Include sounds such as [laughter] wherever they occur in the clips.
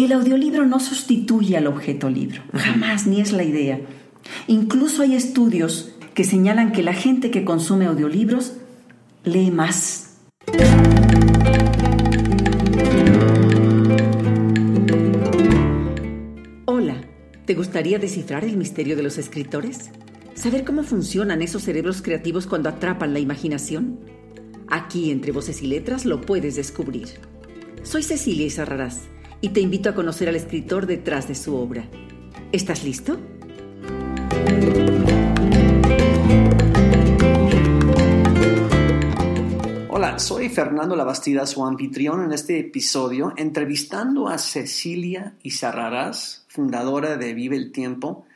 El audiolibro no sustituye al objeto libro, jamás, ni es la idea. Incluso hay estudios que señalan que la gente que consume audiolibros lee más. Hola, ¿te gustaría descifrar el misterio de los escritores? ¿Saber cómo funcionan esos cerebros creativos cuando atrapan la imaginación? Aquí, entre voces y letras, lo puedes descubrir. Soy Cecilia Izarrarás y te invito a conocer al escritor detrás de su obra. ¿Estás listo? Hola, soy Fernando Labastida, su anfitrión en este episodio, entrevistando a Cecilia Izarrarás, fundadora de Vive el Tiempo.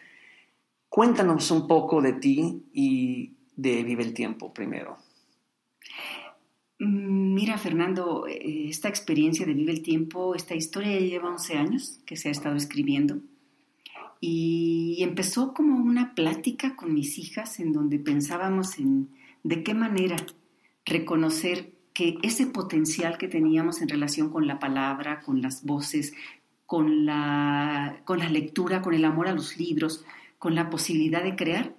Cuéntanos un poco de ti y de Vive el Tiempo primero. Mm, mira, Fernando, eh, esta experiencia de Vive el Tiempo, esta historia ya lleva 11 años que se ha estado escribiendo. Y empezó como una plática con mis hijas en donde pensábamos en de qué manera reconocer que ese potencial que teníamos en relación con la palabra, con las voces, con la, con la lectura, con el amor a los libros, con la posibilidad de crear,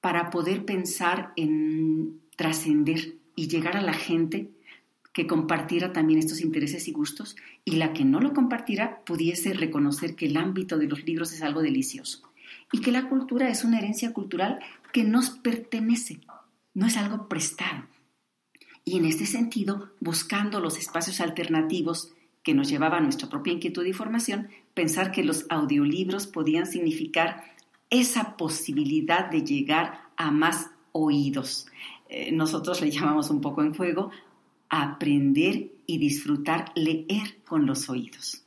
para poder pensar en trascender y llegar a la gente que compartiera también estos intereses y gustos y la que no lo compartiera pudiese reconocer que el ámbito de los libros es algo delicioso y que la cultura es una herencia cultural que nos pertenece, no es algo prestado. Y en este sentido, buscando los espacios alternativos que nos llevaba a nuestra propia inquietud y formación, pensar que los audiolibros podían significar esa posibilidad de llegar a más oídos. Eh, nosotros le llamamos un poco en juego aprender y disfrutar leer con los oídos.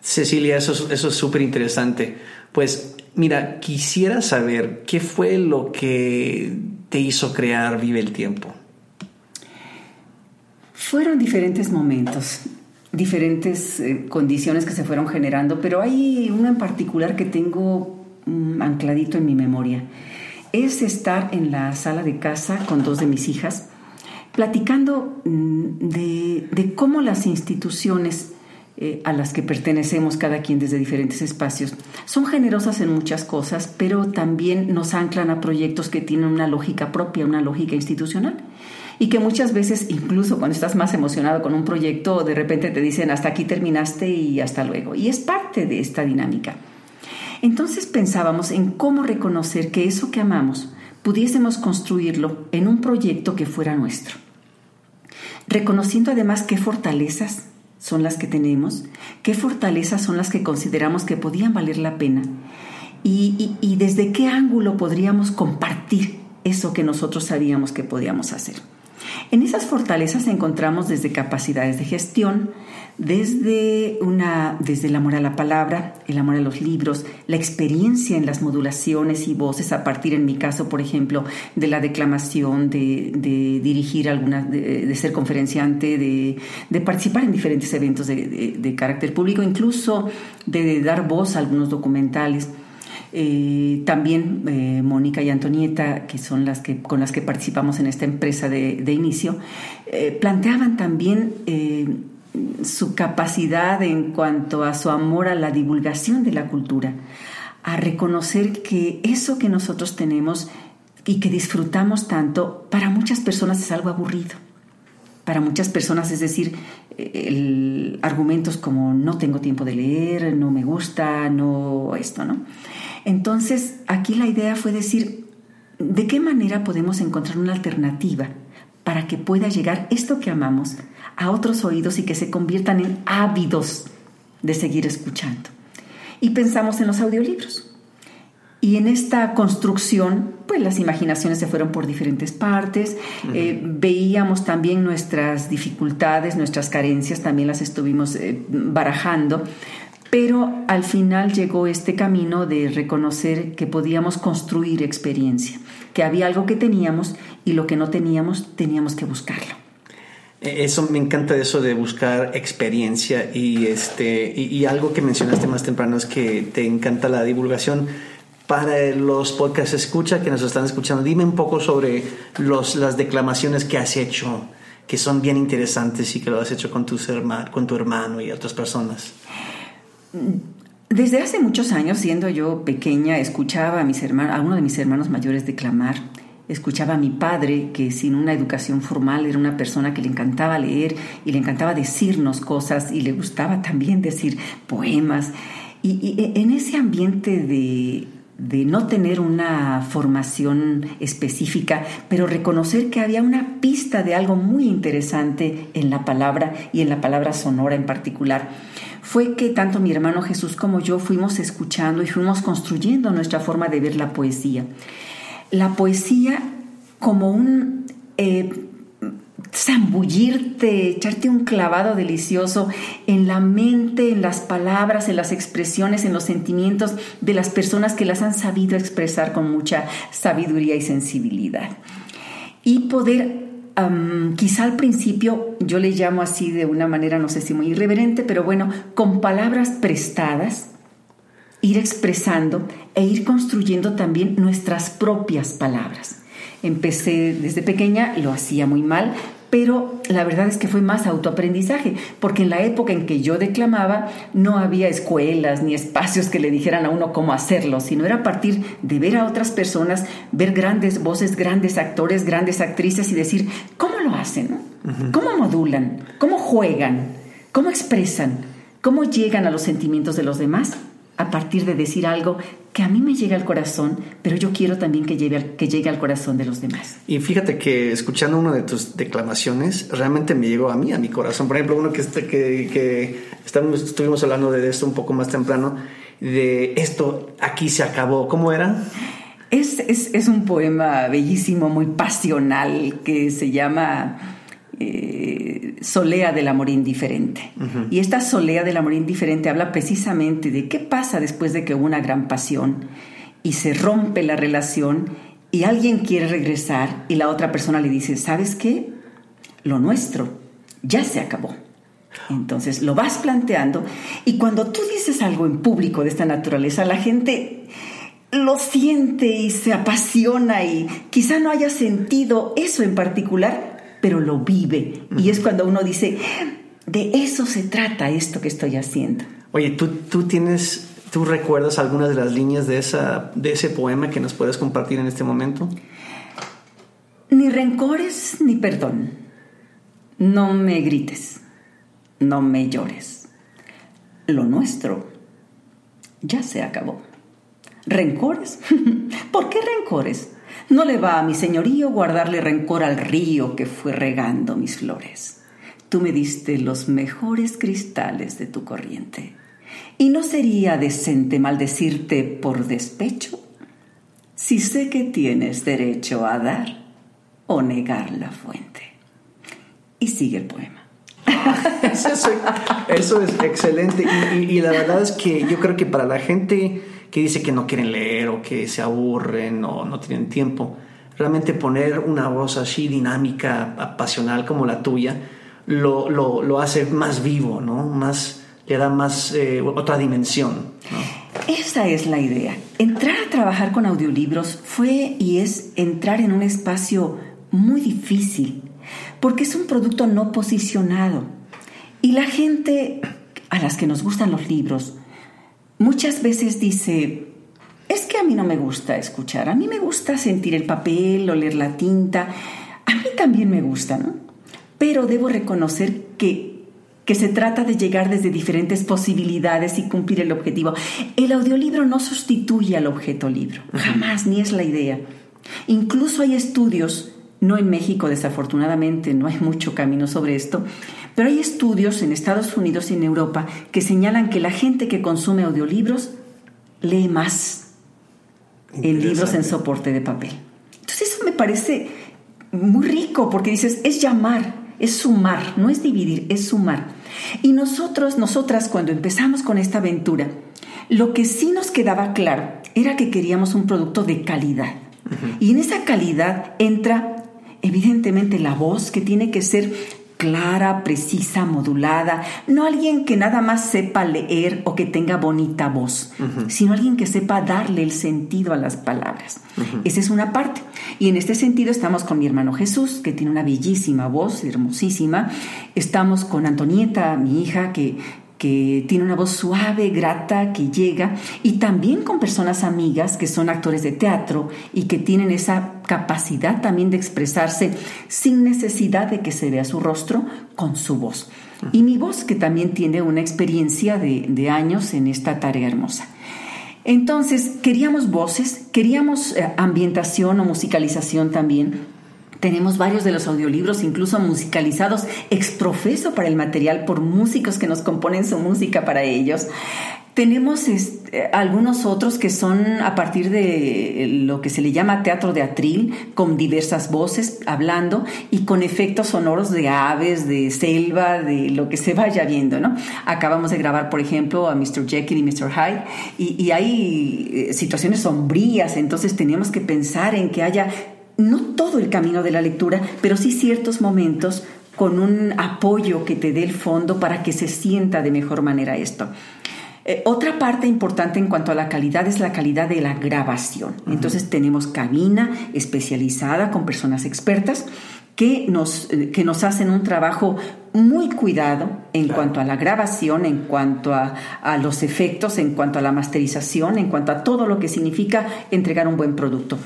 Cecilia, eso, eso es súper interesante. Pues mira, quisiera saber qué fue lo que te hizo crear Vive el Tiempo. Fueron diferentes momentos, diferentes eh, condiciones que se fueron generando, pero hay uno en particular que tengo mm, ancladito en mi memoria es estar en la sala de casa con dos de mis hijas, platicando mm, de, cómo las instituciones eh, a las que pertenecemos cada quien desde diferentes espacios son generosas en muchas cosas, pero también nos anclan a proyectos que tienen una lógica propia, una lógica institucional. Y que muchas veces, incluso cuando estás más emocionado con un proyecto, de repente te dicen hasta aquí terminaste y hasta luego. Y es parte de esta dinámica. Entonces pensábamos en cómo reconocer que eso que amamos pudiésemos construirlo en un proyecto que fuera nuestro. Reconociendo además qué fortalezas son las que tenemos, qué fortalezas son las que consideramos que podían valer la pena y, y desde qué ángulo podríamos compartir eso que nosotros sabíamos que podíamos hacer. En esas fortalezas encontramos desde capacidades de gestión, desde, una, desde el amor a la palabra, el amor a los libros, la experiencia en las modulaciones y voces a partir, en mi caso, por ejemplo, de la declamación, de, dirigir algunas, de, ser conferenciante, de, participar en diferentes eventos de, carácter público, incluso de dar voz a algunos documentales. Eh, también eh, Mónica y Antonieta, que son las que, con las que participamos en esta empresa de, inicio, eh, planteaban también su capacidad en cuanto a su amor a la divulgación de la cultura, a reconocer que eso que nosotros tenemos y que disfrutamos tanto, para muchas personas es algo aburrido. Para muchas personas, es decir, argumentos como no tengo tiempo de leer, no me gusta, no esto, ¿no? Entonces, aquí la idea fue decir, ¿de qué manera podemos encontrar una alternativa para que pueda llegar esto que amamos a otros oídos y que se conviertan en ávidos de seguir escuchando? Y pensamos en los audiolibros. Y en esta construcción, pues las imaginaciones se fueron por diferentes partes, eh, veíamos también nuestras dificultades, nuestras carencias, también las estuvimos eh, barajando, pero al final llegó este camino de reconocer que podíamos construir experiencia, que había algo que teníamos y lo que no teníamos teníamos que buscarlo. E, eso me encanta eso de buscar experiencia y este y, algo que mencionaste más temprano es que te encanta la divulgación. Para los podcasts escucha que nos están escuchando, dime un poco sobre los, las declamaciones que has hecho que son bien interesantes y que lo has hecho con, tus con tu hermano y otras personas? Desde hace muchos años, siendo yo pequeña, escuchaba a, mis hermanos, a uno de mis hermanos mayores declamar, escuchaba a mi padre, que sin una educación formal era una persona que le encantaba leer y le encantaba decirnos cosas y le gustaba también decir poemas. Y, en ese ambiente de, de no tener una formación específica, pero reconocer que había una pista de algo muy interesante en la palabra y en la palabra sonora en particular fue que tanto mi hermano Jesús como yo fuimos escuchando y fuimos construyendo nuestra forma de ver la poesía. La poesía como un eh, zambullirte, echarte un clavado delicioso en la mente, en las palabras, en las expresiones, en los sentimientos de las personas que las han sabido expresar con mucha sabiduría y sensibilidad. Y poder quizá al principio yo le llamo así de una manera, no sé si muy irreverente, pero bueno, con palabras prestadas, ir expresando e ir construyendo también nuestras propias palabras. Empecé desde pequeña, lo hacía muy mal, pero la verdad es que fue más autoaprendizaje, porque en la época en que yo declamaba no había escuelas ni espacios que le dijeran a uno cómo hacerlo, sino era a partir de ver a otras personas, ver grandes voces, grandes actores, grandes actrices y decir, ¿cómo lo hacen? ¿Cómo modulan? ¿Cómo juegan? ¿Cómo expresan? ¿Cómo llegan a los sentimientos de los demás? A partir de decir algo que a mí me llega al corazón, pero yo quiero también que llegue, que llegue al corazón de los demás. Y fíjate que escuchando una de tus declamaciones, realmente me llegó a mí, a mi corazón. Por ejemplo, uno que, este, que, que estuvimos hablando de esto un poco más temprano, de esto aquí se acabó. ¿Cómo era? Es, es, es un poema bellísimo, muy pasional, que se llama... Eh, solea del amor indiferente. Y esta solea del amor indiferente habla precisamente de qué pasa después de que hubo una gran pasión y se rompe la relación y alguien quiere regresar y la otra persona le dice, ¿sabes qué? Lo nuestro ya se acabó. Entonces lo vas planteando y cuando tú dices algo en público de esta naturaleza, la gente lo siente y se apasiona y quizá no haya sentido eso en particular, pero lo vive. Y es cuando uno dice, de eso se trata esto que estoy haciendo. Oye, ¿tú, tú tienes, tú recuerdas algunas de las líneas de, esa, de ese poema que nos puedes compartir en este momento? Ni rencores ni perdón. No me grites, no me llores. Lo nuestro ya se acabó. ¿Rencores? [laughs] ¿Por qué rencores? No le va a mi señorío guardarle rencor al río que fue regando mis flores. Tú me diste los mejores cristales de tu corriente. ¿Y no sería decente maldecirte por despecho? Si sé que tienes derecho a dar o negar la fuente. Y sigue el poema. [laughs] eso, es excelente. y la verdad es que yo creo que para la gente que dice que no quieren leer o que se aburren o no tienen tiempo. Realmente poner una voz así dinámica, pasional como la tuya, lo, lo, hace más vivo, ¿no? Más, le da más eh, otra dimensión. Esa es la idea. Entrar a trabajar con audiolibros fue y es entrar en un espacio muy difícil, porque es un producto no posicionado. Y la gente a las que nos gustan los libros, muchas veces dice, es que a mí no me gusta escuchar, a mí me gusta sentir el papel, oler la tinta, a mí también me gusta, ¿no? Pero debo reconocer que, que se trata de llegar desde diferentes posibilidades y cumplir el objetivo. El audiolibro no sustituye al objeto libro, jamás, ni es la idea. Incluso hay estudios, no en México desafortunadamente, no hay mucho camino sobre esto, pero hay estudios en Estados Unidos y en Europa que señalan que la gente que consume audiolibros lee más en libros en soporte de papel. Entonces eso me parece muy rico porque dices, es llamar, es sumar, no es dividir, es sumar. Y nosotros, nosotras cuando empezamos con esta aventura, lo que sí nos quedaba claro era que queríamos un producto de calidad. Y en esa calidad entra evidentemente la voz que tiene que ser clara, precisa, modulada, no alguien que nada más sepa leer o que tenga bonita voz, sino alguien que sepa darle el sentido a las palabras. Esa es una parte. Y en este sentido estamos con mi hermano Jesús, que tiene una bellísima voz, hermosísima. Estamos con Antonieta, mi hija, que que tiene una voz suave, grata, que llega, y también con personas amigas que son actores de teatro y que tienen esa capacidad también de expresarse sin necesidad de que se vea su rostro con su voz. Y mi voz que también tiene una experiencia de, años en esta tarea hermosa. Entonces, queríamos voces, queríamos eh, ambientación o musicalización también tenemos varios de los audiolibros, incluso musicalizados, exprofeso para el material por músicos que nos componen su música para ellos. Tenemos este, algunos otros que son a partir de lo que se le llama teatro de atril, con diversas voces hablando y con efectos sonoros de aves, de selva, de lo que se vaya viendo, ¿no? Acabamos de grabar, por ejemplo, a Mr. Jekyll y Mr. Hyde y, y hay eh, situaciones sombrías, entonces teníamos que pensar en que haya no todo el camino de la lectura, pero sí ciertos momentos con un apoyo que te dé el fondo para que se sienta de mejor manera esto. Eh, otra parte importante en cuanto a la calidad es la calidad de la grabación. Entonces tenemos cabina especializada con personas expertas que nos, eh, que nos hacen un trabajo muy cuidado en cuanto a la grabación, en cuanto a, a, los efectos, en cuanto a la masterización, en cuanto a todo lo que significa entregar un buen producto.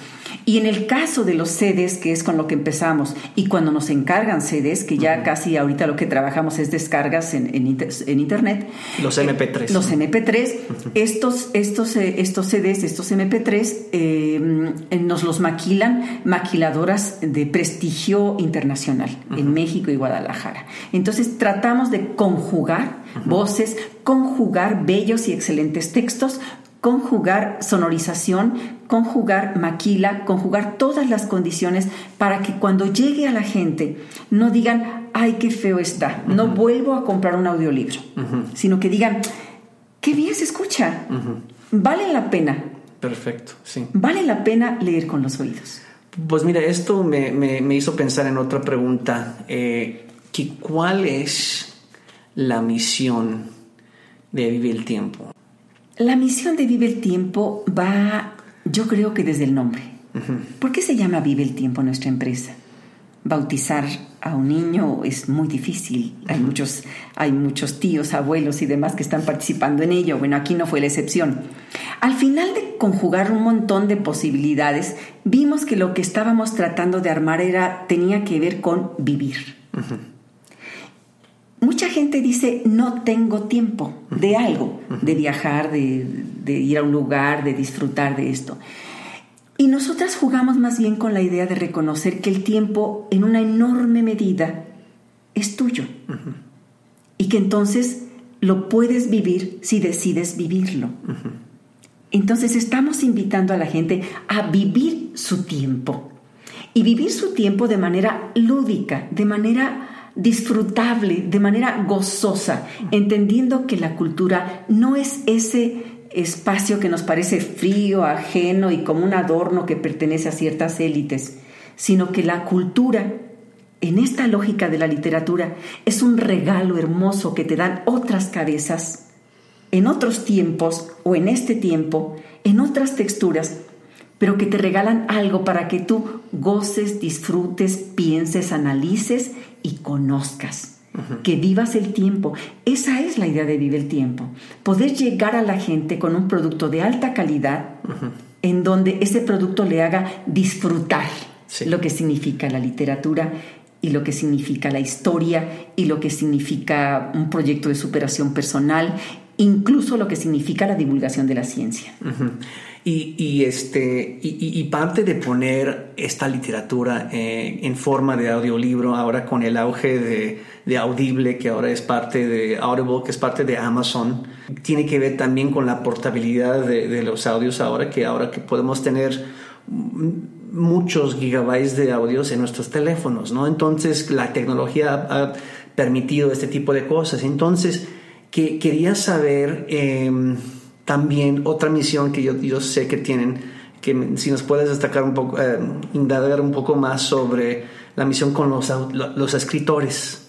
Y en el caso de los CDs, que es con lo que empezamos, y cuando nos encargan CDs, que ya casi ahorita lo que trabajamos es descargas en, en, Internet. Los MP3. los MP3, estos, estos, eh, estos CDs, estos MP3, eh, nos los maquilan maquiladoras de prestigio internacional en México y Guadalajara. Entonces tratamos de conjugar voces, conjugar bellos y excelentes textos conjugar sonorización, conjugar maquila, conjugar todas las condiciones para que cuando llegue a la gente no digan, ay, qué feo está, no vuelvo a comprar un audiolibro, sino que digan, qué bien se escucha, vale la pena. Perfecto, sí. Vale la pena leer con los oídos. Pues mira, esto me, hizo pensar en otra pregunta, eh, que ¿cuál es la misión de Vivir el Tiempo? La misión de Vive el Tiempo va, yo creo que desde el nombre. ¿Por qué se llama Vive el Tiempo nuestra empresa? Bautizar a un niño es muy difícil. Hay muchos, hay muchos tíos, abuelos y demás que están participando en ello. Bueno, aquí no fue la excepción. Al final de conjugar un montón de posibilidades, vimos que lo que estábamos tratando de armar era, tenía que ver con vivir. Mucha gente dice, no tengo tiempo de algo, de viajar, de, ir a un lugar, de disfrutar de esto. Y nosotras jugamos más bien con la idea de reconocer que el tiempo en una enorme medida es tuyo. Y que entonces lo puedes vivir si decides vivirlo. Entonces estamos invitando a la gente a vivir su tiempo. Y vivir su tiempo de manera lúdica, de manera disfrutable, de manera gozosa, entendiendo que la cultura no es ese espacio que nos parece frío, ajeno y como un adorno que pertenece a ciertas élites, sino que la cultura, en esta lógica de la literatura, es un regalo hermoso que te dan otras cabezas, en otros tiempos o en este tiempo, en otras texturas, pero que te regalan algo para que tú goces, disfrutes, pienses, analices y conozcas. Que vivas el tiempo. Esa es la idea de vivir el tiempo. Poder llegar a la gente con un producto de alta calidad en donde ese producto le haga disfrutar lo que significa la literatura y lo que significa la historia y lo que significa un proyecto de superación personal, incluso lo que significa la divulgación de la ciencia. Y, este, y, parte de poner esta literatura eh, en forma de audiolibro, ahora con el auge de, Audible, que ahora es parte de Audible, que es parte de Amazon, tiene que ver también con la portabilidad de, los audios ahora, que ahora que podemos tener muchos gigabytes de audios en nuestros teléfonos, ¿no? Entonces la tecnología ha, permitido este tipo de cosas. Entonces, que, quería saber... Em, también otra misión que yo, yo sé que tienen, que si nos puedes destacar un poco, eh, indagar un poco más sobre la misión con los, los escritores.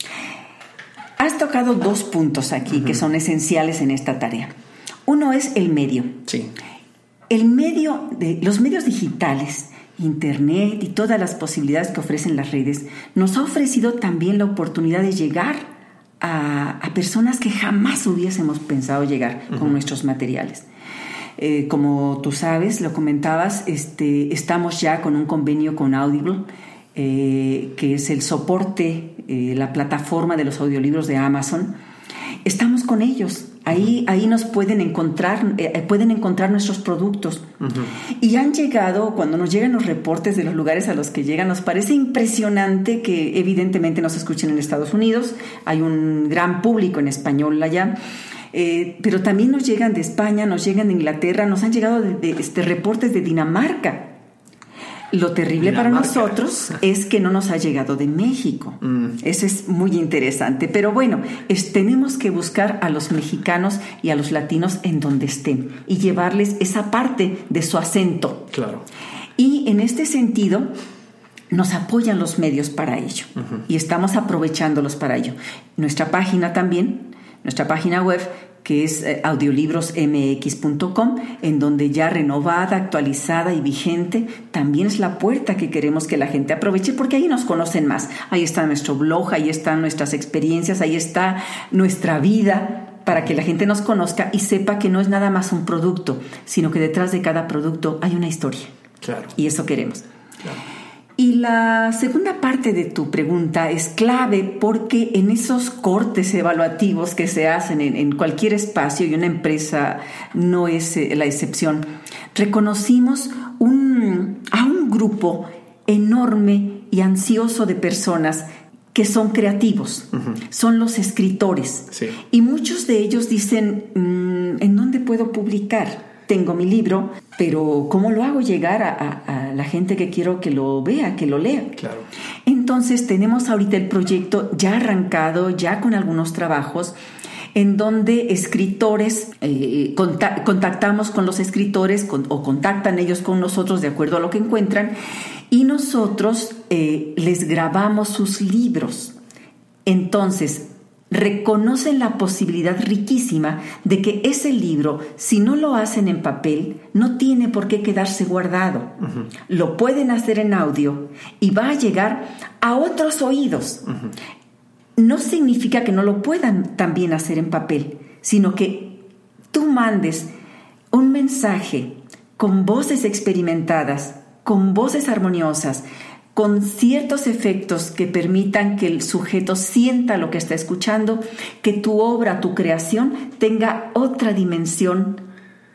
Has tocado dos puntos aquí que son esenciales en esta tarea. Uno es el medio. Sí. El medio de los medios digitales, internet y todas las posibilidades que ofrecen las redes nos ha ofrecido también la oportunidad de llegar a, personas que jamás hubiésemos pensado llegar con nuestros materiales. Eh, como tú sabes, lo comentabas, este, estamos ya con un convenio con Audible, eh, que es el soporte, eh, la plataforma de los audiolibros de Amazon. Estamos con ellos. Ahí, ahí nos pueden encontrar, pueden encontrar nuestros productos. Y han llegado, cuando nos llegan los reportes de los lugares a los que llegan, nos parece impresionante que evidentemente nos escuchen en Estados Unidos. Hay un gran público en español allá. Eh, pero también nos llegan de España, nos llegan de Inglaterra, nos han llegado de, este, reportes de Dinamarca. Lo terrible para nosotros es que no nos ha llegado de México. Mm. Eso es muy interesante. Pero bueno, tenemos que buscar a los mexicanos y a los latinos en donde estén y llevarles esa parte de su acento. Claro. Y en este sentido, nos apoyan los medios para ello y estamos aprovechándolos para ello. Nuestra página también nuestra página web que es eh, audiolibrosmx.com, en donde ya renovada, actualizada y vigente, también es la puerta que queremos que la gente aproveche porque ahí nos conocen más. Ahí está nuestro blog, ahí están nuestras experiencias, ahí está nuestra vida para que la gente nos conozca y sepa que no es nada más un producto, sino que detrás de cada producto hay una historia. Claro. Y eso queremos. Y la segunda parte de tu pregunta es clave porque en esos cortes evaluativos que se hacen en, cualquier espacio y una empresa no es eh, la excepción, reconocimos un, a un grupo enorme y ansioso de personas que son creativos, son los escritores. Y muchos de ellos dicen, mm, ¿en dónde puedo publicar? tengo mi libro, pero ¿cómo lo hago llegar a, la gente que quiero que lo vea, que lo lea? Claro. Entonces tenemos ahorita el proyecto ya arrancado, ya con algunos trabajos en donde escritores, eh, contactamos con los escritores o contactan ellos con nosotros de acuerdo a lo que encuentran y nosotros eh, les grabamos sus libros. Entonces, reconocen la posibilidad riquísima de que ese libro, si no lo hacen en papel, no tiene por qué quedarse guardado. Lo pueden hacer en audio y va a llegar a otros oídos. No significa que no lo puedan también hacer en papel, sino que tú mandes un mensaje con voces experimentadas, con voces armoniosas, con ciertos efectos que permitan que el sujeto sienta lo que está escuchando, que tu obra, tu creación tenga otra dimensión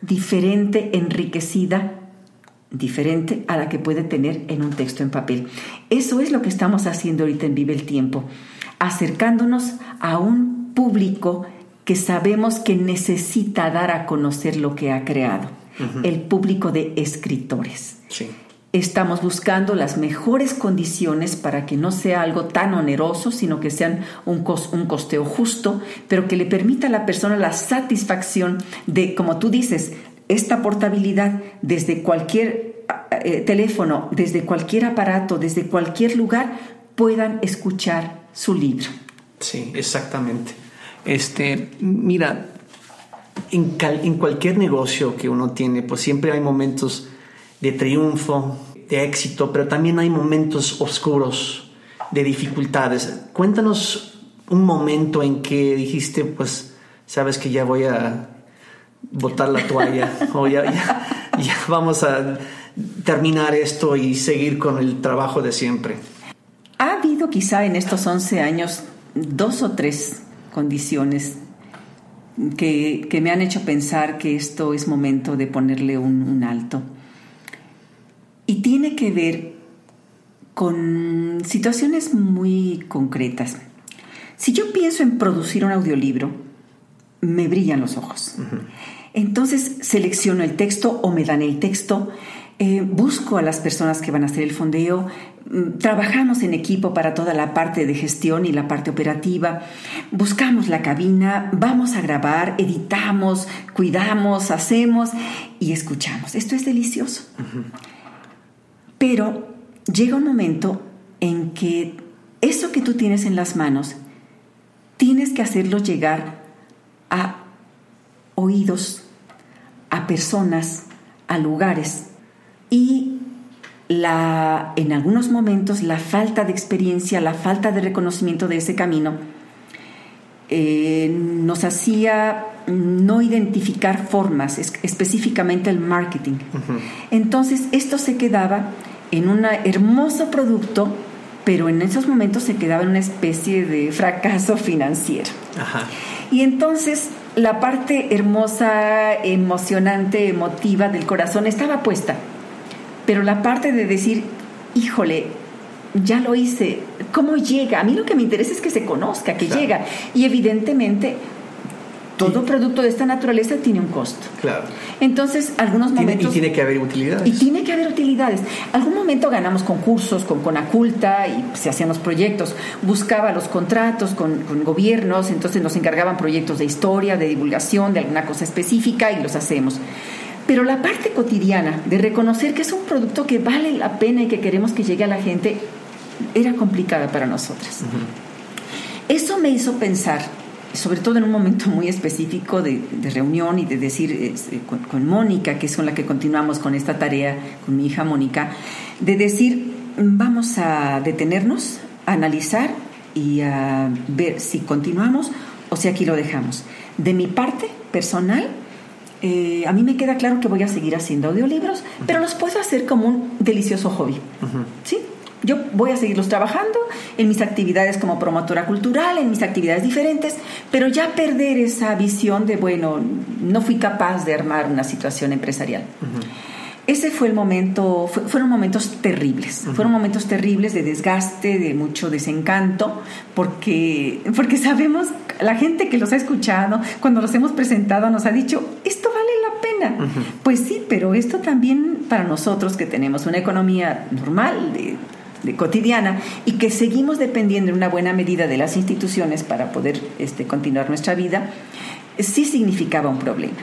diferente, enriquecida, diferente a la que puede tener en un texto en papel. Eso es lo que estamos haciendo ahorita en Vive el Tiempo, acercándonos a un público que sabemos que necesita dar a conocer lo que ha creado, el público de escritores. Sí. Estamos buscando las mejores condiciones para que no sea algo tan oneroso, sino que sean un, un costeo justo, pero que le permita a la persona la satisfacción de, como tú dices, esta portabilidad desde cualquier eh, teléfono, desde cualquier aparato, desde cualquier lugar, puedan escuchar su libro. Sí, exactamente. Este, mira, en, en cualquier negocio que uno tiene, pues siempre hay momentos de triunfo, de éxito, pero también hay momentos oscuros de dificultades. Cuéntanos un momento en que dijiste, pues, sabes que ya voy a botar la toalla [laughs] o ya, ya, vamos a terminar esto y seguir con el trabajo de siempre. Ha habido quizá en estos 11 años dos o tres condiciones que, me han hecho pensar que esto es momento de ponerle un alto y tiene que ver con situaciones muy concretas. Si yo pienso en producir un audiolibro, me brillan los ojos. Entonces selecciono el texto o me dan el texto, eh, busco a las personas que van a hacer el fondeo, mm, trabajamos en equipo para toda la parte de gestión y la parte operativa, buscamos la cabina, vamos a grabar, editamos, cuidamos, hacemos y escuchamos. Esto es delicioso. Pero llega un momento en que eso que tú tienes en las manos, tienes que hacerlo llegar a oídos, a personas, a lugares y la, en algunos momentos la falta de experiencia, la falta de reconocimiento de ese camino eh, nos hacía no identificar formas, específicamente el marketing. Entonces esto se quedaba en un hermoso producto, pero en esos momentos se quedaba en una especie de fracaso financiero. Y entonces la parte hermosa, emocionante, emotiva del corazón estaba puesta pero la parte de decir, híjole, ya lo hice, ¿cómo llega? A mí lo que me interesa es que se conozca, que llega. Y evidentemente todo producto de esta naturaleza tiene un costo. Claro. Entonces, algunos momentos... y tiene que haber utilidades. Y tiene que haber utilidades. Algún momento ganamos concursos con Conaculta y se hacían los proyectos. Buscaba los contratos con, con, gobiernos, entonces nos encargaban proyectos de historia, de divulgación, de alguna cosa específica y los hacemos. Pero la parte cotidiana de reconocer que es un producto que vale la pena y que queremos que llegue a la gente era complicada para nosotras. Eso me hizo pensar, sobre todo en un momento muy específico de, reunión y de decir eh, con, Mónica, que es con la que continuamos con esta tarea, con mi hija Mónica, de decir, vamos a detenernos, a analizar y a ver si continuamos o si aquí lo dejamos. De mi parte personal, eh, a mí me queda claro que voy a seguir haciendo audiolibros, pero los puedo hacer como un delicioso hobby. ¿Sí? Yo voy a seguirlos trabajando en mis actividades como promotora cultural, en mis actividades diferentes, pero ya perder esa visión de, bueno, no fui capaz de armar una situación empresarial. Ese fue el momento, fueron momentos terribles, fueron momentos terribles de desgaste, de mucho desencanto, porque, porque sabemos, la gente que los ha escuchado, cuando los hemos presentado, nos ha dicho, esto vale la pena. Pues sí, pero esto también para nosotros que tenemos una economía normal, de, cotidiana y que seguimos dependiendo en una buena medida de las instituciones para poder este, continuar nuestra vida, sí significaba un problema.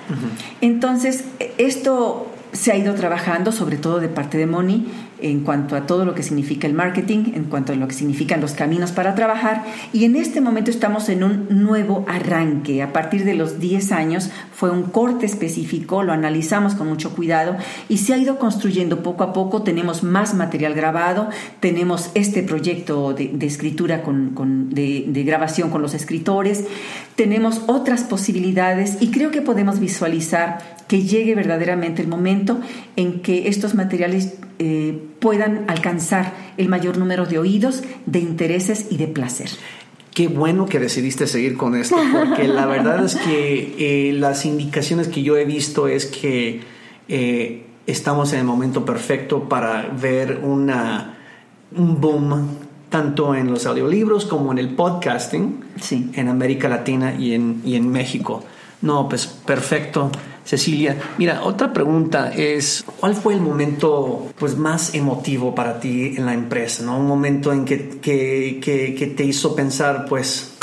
Entonces, esto se ha ido trabajando, sobre todo de parte de Moni, en cuanto a todo lo que significa el marketing, en cuanto a lo que significan los caminos para trabajar. Y en este momento estamos en un nuevo arranque. A partir de los 10 años fue un corte específico, lo analizamos con mucho cuidado y se ha ido construyendo poco a poco. Tenemos más material grabado, tenemos este proyecto de, escritura con, de, grabación con los escritores, tenemos otras posibilidades y creo que podemos visualizar que llegue verdaderamente el momento en que estos materiales eh, puedan alcanzar el mayor número de oídos, de intereses y de placer. Qué bueno que decidiste seguir con esto, porque la [laughs] verdad es que eh, las indicaciones que yo he visto es que eh, estamos en el momento perfecto para ver una, un boom tanto en los audiolibros como en el podcasting en América Latina y en, y en México. No, pues perfecto. Cecilia, mira, otra pregunta es, ¿cuál fue el momento pues, más emotivo para ti en la empresa? ¿no? Un momento en que, que, te hizo pensar, pues,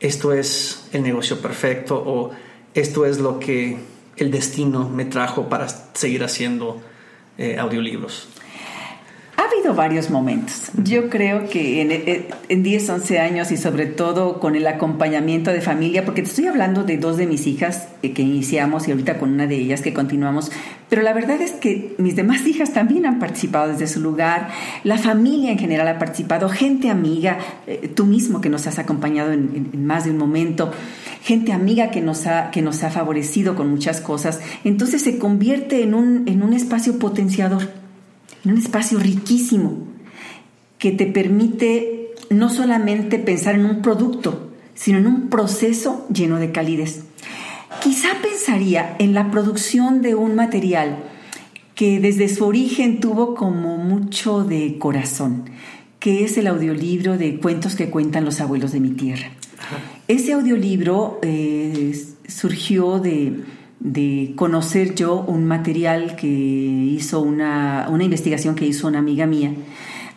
esto es el negocio perfecto o esto es lo que el destino me trajo para seguir haciendo eh, audiolibros. Ha habido varios momentos. Yo creo que en, en, 10, 11 años y sobre todo con el acompañamiento de familia, porque te estoy hablando de dos de mis hijas eh, que iniciamos y ahorita con una de ellas que continuamos, pero la verdad es que mis demás hijas también han participado desde su lugar, la familia en general ha participado, gente amiga, eh, tú mismo que nos has acompañado en, en, más de un momento, gente amiga que nos, ha, que nos ha favorecido con muchas cosas, entonces se convierte en un, en un espacio potenciador en un espacio riquísimo que te permite no solamente pensar en un producto, sino en un proceso lleno de calidez. Quizá pensaría en la producción de un material que desde su origen tuvo como mucho de corazón, que es el audiolibro de cuentos que cuentan los abuelos de mi tierra. Ese audiolibro eh, surgió de, de conocer yo un material que hizo una, una investigación que hizo una amiga mía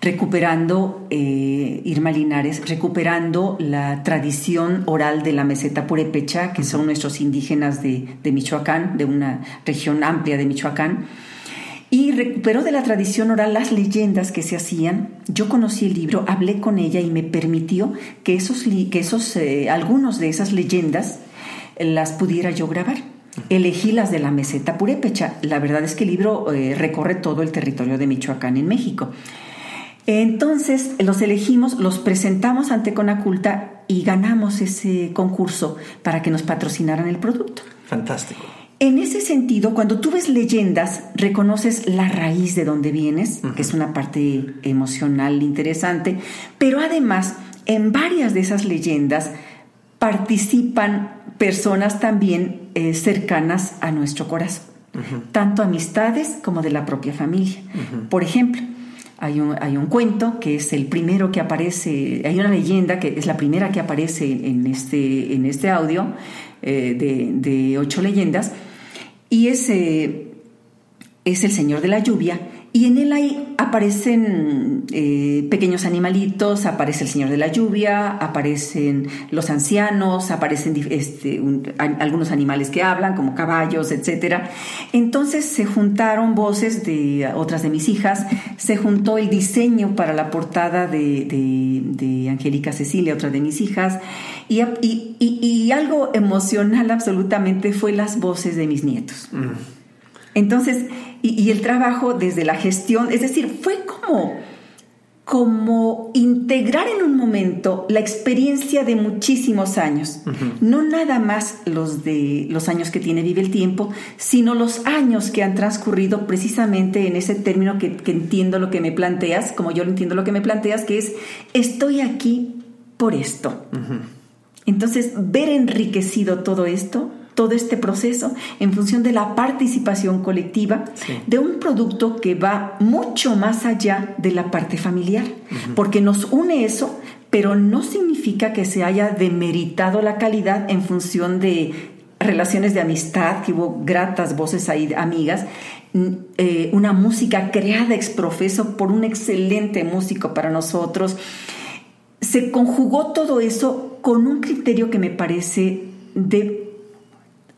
recuperando, eh, Irma Linares, recuperando la tradición oral de la meseta purépecha, que son nuestros indígenas de, Michoacán, de una región amplia de Michoacán, y recuperó de la tradición oral las leyendas que se hacían. Yo conocí el libro, hablé con ella y me permitió que, esos, que esos, eh, algunos de esas leyendas las pudiera yo grabar. Elegí las de la meseta purépecha. La verdad es que el libro eh, recorre todo el territorio de Michoacán en México. Entonces los elegimos, los presentamos ante Conaculta y ganamos ese concurso para que nos patrocinaran el producto. Fantástico. En ese sentido, cuando tú ves leyendas, reconoces la raíz de donde vienes, que es una parte emocional interesante, pero además en varias de esas leyendas participan personas también eh, cercanas a nuestro corazón, tanto amistades como de la propia familia. Por ejemplo, hay un, hay un, cuento que es el primero que aparece, hay una leyenda que es la primera que aparece en este, en este audio eh, de, de, ocho leyendas, y es el Señor de la Lluvia, y en él ahí aparecen eh, pequeños animalitos, aparece el Señor de la Lluvia, aparecen los ancianos, aparecen este, algunos animales que hablan, como caballos, etc. Entonces se juntaron voces de otras de mis hijas, se juntó el diseño para la portada de, de, Angélica Cecilia, otra de mis hijas, y, y, algo emocional absolutamente fue las voces de mis nietos. Mm. Entonces, y, el trabajo desde la gestión, es decir, fue como, como integrar en un momento la experiencia de muchísimos años, no nada más los de los años que tiene Vive el Tiempo, sino los años que han transcurrido precisamente en ese término que, entiendo lo que me planteas, como yo lo entiendo lo que me planteas, que es estoy aquí por esto. Entonces, ver enriquecido todo esto todo este proceso en función de la participación colectiva de un producto que va mucho más allá de la parte familiar, porque nos une eso, pero no significa que se haya demeritado la calidad en función de relaciones de amistad, que hubo gratas voces ahí, amigas, eh, una música creada ex profeso por un excelente músico para nosotros. Se conjugó todo eso con un criterio que me parece de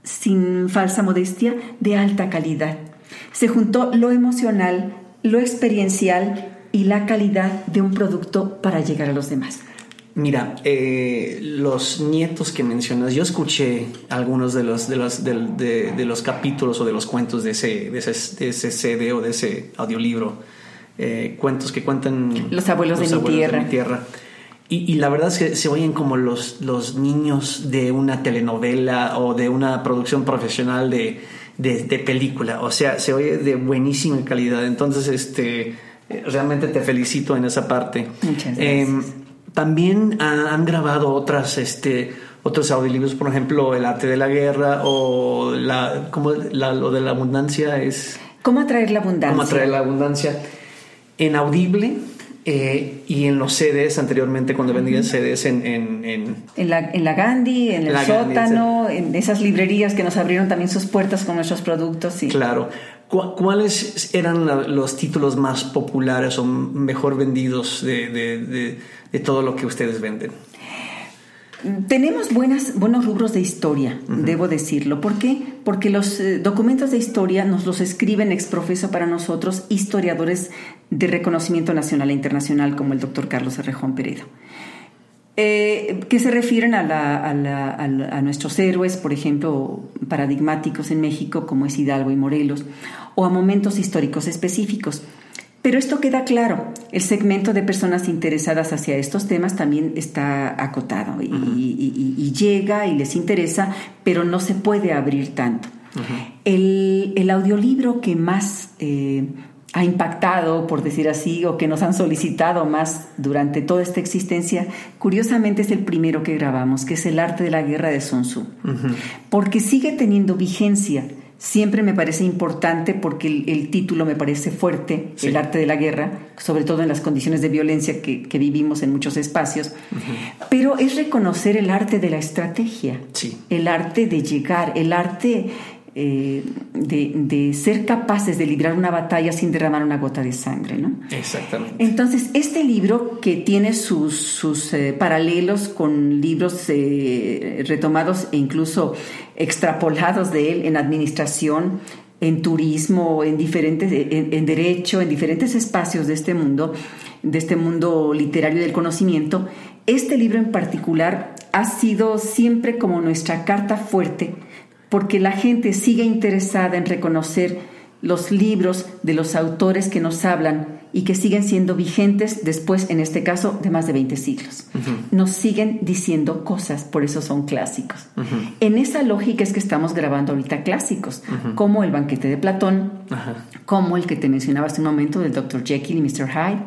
sin falsa modestia, de alta calidad. Se juntó lo emocional, lo experiencial y la calidad de un producto para llegar a los demás. Mira, eh, los nietos que mencionas, yo escuché algunos de los, de los, de, los capítulos o de los cuentos de ese, de ese, CD o de ese audiolibro, eh, cuentos que cuentan los abuelos, de, mi tierra. de mi tierra. Y, la verdad es que se oyen como los, los niños de una telenovela o de una producción profesional de, de, película. O sea, se oye de buenísima calidad. Entonces, este, realmente te felicito en esa parte. Muchas em, gracias. también han grabado otras, este, otros audiolibros, por ejemplo, El arte de la guerra o la, como la, lo de la abundancia es... ¿Cómo atraer la abundancia? ¿Cómo atraer la abundancia? En Audible eh, y en los CDs anteriormente, cuando vendían CDs en... En, en, la, en la, Gandhi, en el sótano, en esas librerías que nos abrieron también sus puertas con nuestros productos. Sí. Claro. ¿Cuáles eran los títulos más populares o mejor vendidos de, de, de todo lo que ustedes venden? Tenemos buenas, buenos rubros de historia, debo decirlo. ¿Por qué? Porque los eh, documentos de historia nos los escriben ex profeso para nosotros historiadores de reconocimiento nacional e internacional como el doctor Carlos Arrejón Peredo. Eh, que se refieren a, a, nuestros héroes, por ejemplo, paradigmáticos en México, como es Hidalgo y Morelos, o a momentos históricos específicos. Pero esto queda claro, el segmento de personas interesadas hacia estos temas también está acotado y, llega y les interesa, pero no se puede abrir tanto. el, audiolibro que más eh, ha impactado, por decir así, o que nos han solicitado más durante toda esta existencia, curiosamente es el primero que grabamos, que es El arte de la guerra de Sun Tzu, porque sigue teniendo vigencia siempre me parece importante porque el, título me parece fuerte, el arte de la guerra, sobre todo en las condiciones de violencia que, vivimos en muchos espacios, pero es reconocer el arte de la estrategia, el arte de llegar, el arte eh, de, ser capaces de librar una batalla sin derramar una gota de sangre. ¿no? Exactamente. Entonces, este libro que tiene sus, sus eh, paralelos con libros eh, retomados e incluso extrapolados de él en administración, en turismo, en diferentes, en, derecho, en diferentes espacios de este mundo, de este mundo literario del conocimiento, este libro en particular ha sido siempre como nuestra carta fuerte porque la gente sigue interesada en reconocer los libros de los autores que nos hablan y que siguen siendo vigentes después, en este caso, de más de 20 siglos. Nos siguen diciendo cosas, por eso son clásicos. En esa lógica es que estamos grabando ahorita clásicos, como El banquete de Platón, como el que te mencionaba hace un momento del Dr. Jekyll y Mr. Hyde,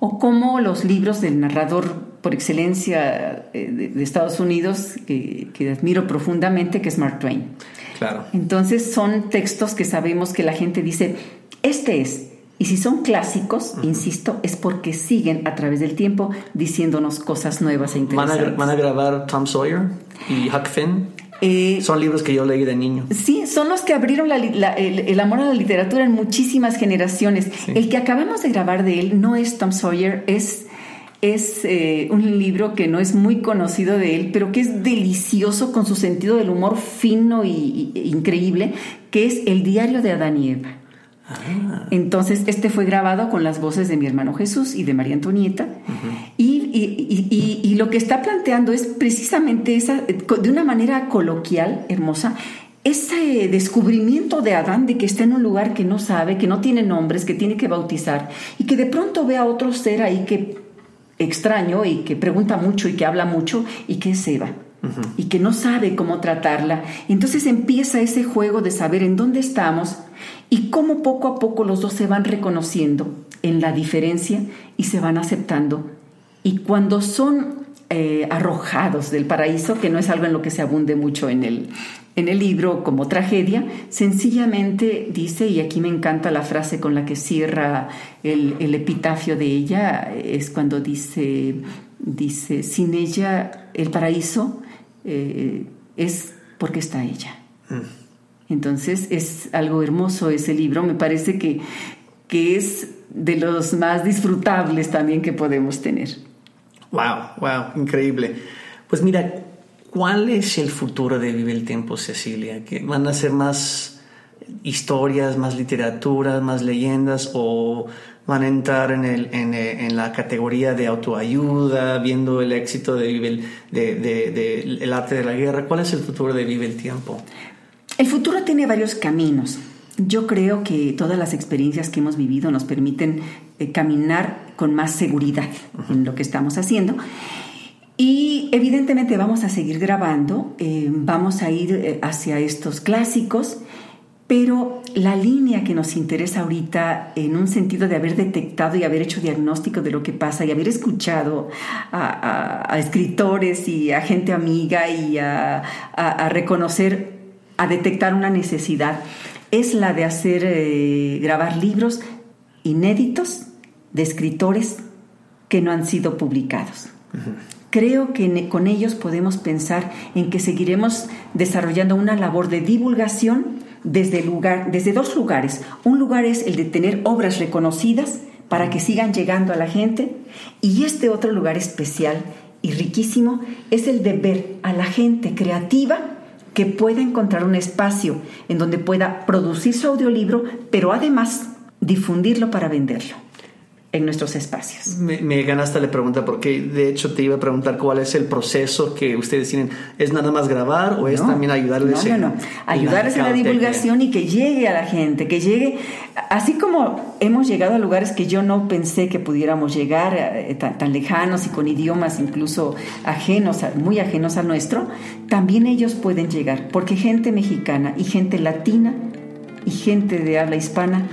o como los libros del narrador por excelencia eh, de, Estados Unidos, que, admiro profundamente, que es Mark Twain. Claro. Entonces son textos que sabemos que la gente dice, este es. Y si son clásicos, insisto, es porque siguen a través del tiempo diciéndonos cosas nuevas e interesantes. ¿Van a, grabar Tom Sawyer y Huck Finn? Eh, son libros que yo leí de niño. Sí, son los que abrieron el, amor a la literatura en muchísimas generaciones. El que acabamos de grabar de él no es Tom Sawyer, es, es eh, un libro que no es muy conocido de él, pero que es delicioso con su sentido del humor fino e increíble, que es El diario de Adán y Eva. Ah. Entonces, este fue grabado con las voces de mi hermano Jesús y de María Antonieta. y, lo que está planteando es precisamente esa, de una manera coloquial, hermosa, ese descubrimiento de Adán de que está en un lugar que no sabe, que no tiene nombres, que tiene que bautizar y que de pronto ve a otro ser ahí que extraño y que pregunta mucho y que habla mucho y que es Eva. Y que no sabe cómo tratarla. Entonces empieza ese juego de saber en dónde estamos y cómo poco a poco los dos se van reconociendo en la diferencia y se van aceptando. Y cuando son eh, arrojados del paraíso, que no es algo en lo que se abunde mucho en el, en el libro como tragedia, sencillamente dice, y aquí me encanta la frase con la que cierra el, epitafio de ella, es cuando dice, dice, sin ella el paraíso eh, es porque está ella. Mm. Entonces es algo hermoso ese libro, me parece que, que es de los más disfrutables también que podemos tener. Wow, wow, increíble. Pues mira, ¿cuál es el futuro de Vive el Tiempo, Cecilia? ¿Que van a ser más historias, más literatura, más leyendas o van a entrar en, el, en, en, la categoría de autoayuda, viendo el éxito de, Vive de, de, el arte de la guerra? ¿Cuál es el futuro de Vive el Tiempo? El futuro tiene varios caminos. Yo creo que todas las experiencias que hemos vivido nos permiten eh, caminar con más seguridad en lo que estamos haciendo. Y evidentemente vamos a seguir grabando, eh, vamos a ir eh, hacia estos clásicos, pero la línea que nos interesa ahorita en un sentido de haber detectado y haber hecho diagnóstico de lo que pasa y haber escuchado a, escritores y a gente amiga y a, reconocer a detectar una necesidad es la de hacer eh, grabar libros inéditos de escritores que no han sido publicados. Creo que con ellos podemos pensar en que seguiremos desarrollando una labor de divulgación desde, lugar, desde dos lugares. Un lugar es el de tener obras reconocidas para que sigan llegando a la gente y este otro lugar especial y riquísimo es el de ver a la gente creativa que pueda encontrar un espacio en donde pueda producir su audiolibro, pero además difundirlo para venderlo en nuestros espacios. Me, ganaste la pregunta porque de hecho te iba a preguntar cuál es el proceso que ustedes tienen. ¿Es nada más grabar o es también ayudarles? No, no, no. Ayudarles en la, divulgación y que llegue a la gente, que llegue, así como hemos llegado a lugares que yo no pensé que pudiéramos llegar, eh, tan, lejanos y con idiomas incluso ajenos, muy ajenos al nuestro, también ellos pueden llegar, porque gente mexicana y gente latina y gente de habla hispana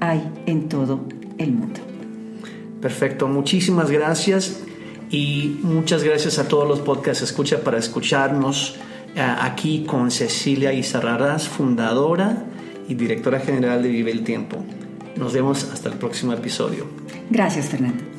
hay en todo el mundo. Perfecto, muchísimas gracias y muchas gracias a todos los podcasts escucha para escucharnos eh, aquí con Cecilia Izarraraz, fundadora y directora general de Vive el Tiempo. Nos vemos hasta el próximo episodio. Gracias, Fernando.